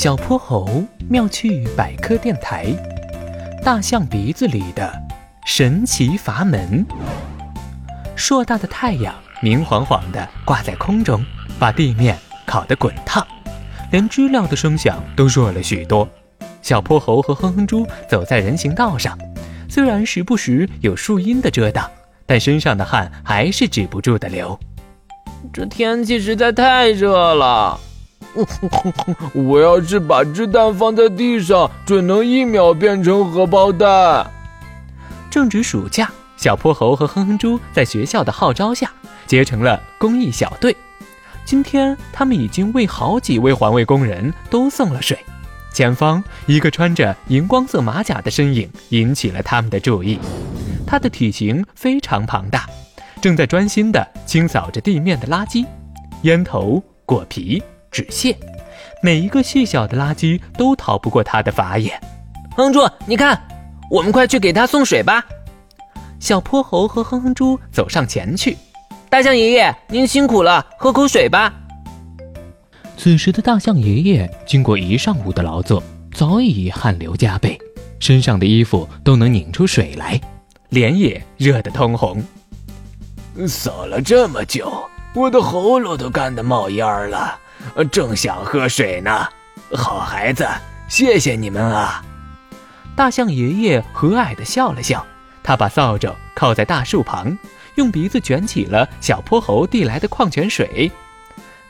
小泼猴妙趣百科电台：大象鼻子里的神奇阀门。硕大的太阳明晃晃地挂在空中，把地面烤得滚烫，连知了的声响都弱了许多。小泼猴和哼哼猪走在人行道上，虽然时不时有树荫的遮挡，但身上的汗还是止不住的流。这天气实在太热了。我要是把鸡蛋放在地上，准能一秒变成荷包蛋。正值暑假，小泼猴和哼哼猪在学校的号召下结成了公益小队。今天，他们已经为好几位环卫工人都送了水。前方，一个穿着荧光色马甲的身影引起了他们的注意。他的体型非常庞大，正在专心地清扫着地面的垃圾、烟头、果皮。纸屑，每一个细小的垃圾都逃不过他的法眼。哼猪，你看，我们快去给他送水吧。小泼猴和哼哼猪走上前去。大象爷爷，您辛苦了，喝口水吧。此时的大象爷爷经过一上午的劳作，早已汗流浃背，身上的衣服都能拧出水来，脸也热得通红。扫了这么久，我的喉咙都干得冒烟了。正想喝水呢，好孩子，谢谢你们啊！大象爷爷和蔼地笑了笑，他把扫帚靠在大树旁，用鼻子卷起了小泼猴递来的矿泉水。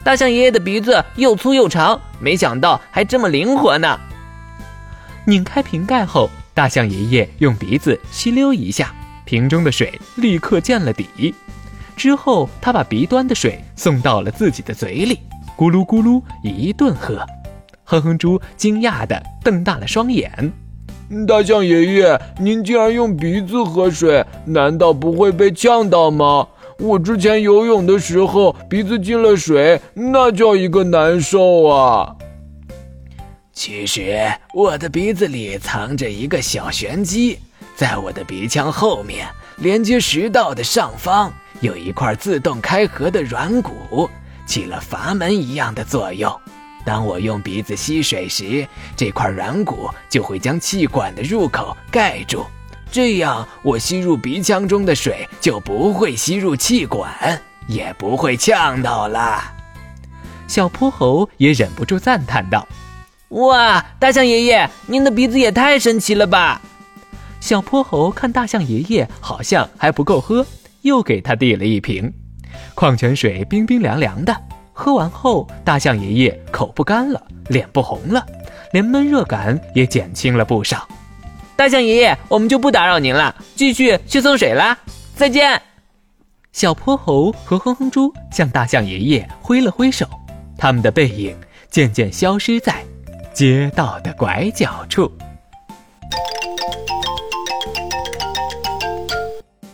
大象爷爷的鼻子又粗又长，没想到还这么灵活呢。拧开瓶盖后，大象爷爷用鼻子吸溜一下，瓶中的水立刻见了底。之后，他把鼻端的水送到了自己的嘴里。咕噜咕噜一顿喝，哼哼猪惊讶地瞪大了双眼。大象爷爷，您竟然用鼻子喝水，难道不会被呛到吗？我之前游泳的时候，鼻子进了水，那叫一个难受啊！其实我的鼻子里藏着一个小玄机，在我的鼻腔后面，连接食道的上方，有一块自动开合的软骨。起了阀门一样的作用。当我用鼻子吸水时，这块软骨就会将气管的入口盖住，这样我吸入鼻腔中的水就不会吸入气管，也不会呛到了。小泼猴也忍不住赞叹道：“哇，大象爷爷，您的鼻子也太神奇了吧！”小泼猴看大象爷爷好像还不够喝，又给他递了一瓶。矿泉水冰冰凉凉的，喝完后，大象爷爷口不干了，脸不红了，连闷热感也减轻了不少。大象爷爷，我们就不打扰您了，继续去送水啦！再见。小泼猴和哼哼猪向大象爷爷挥了挥手，他们的背影渐渐消失在街道的拐角处。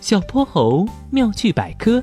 小泼猴妙趣百科。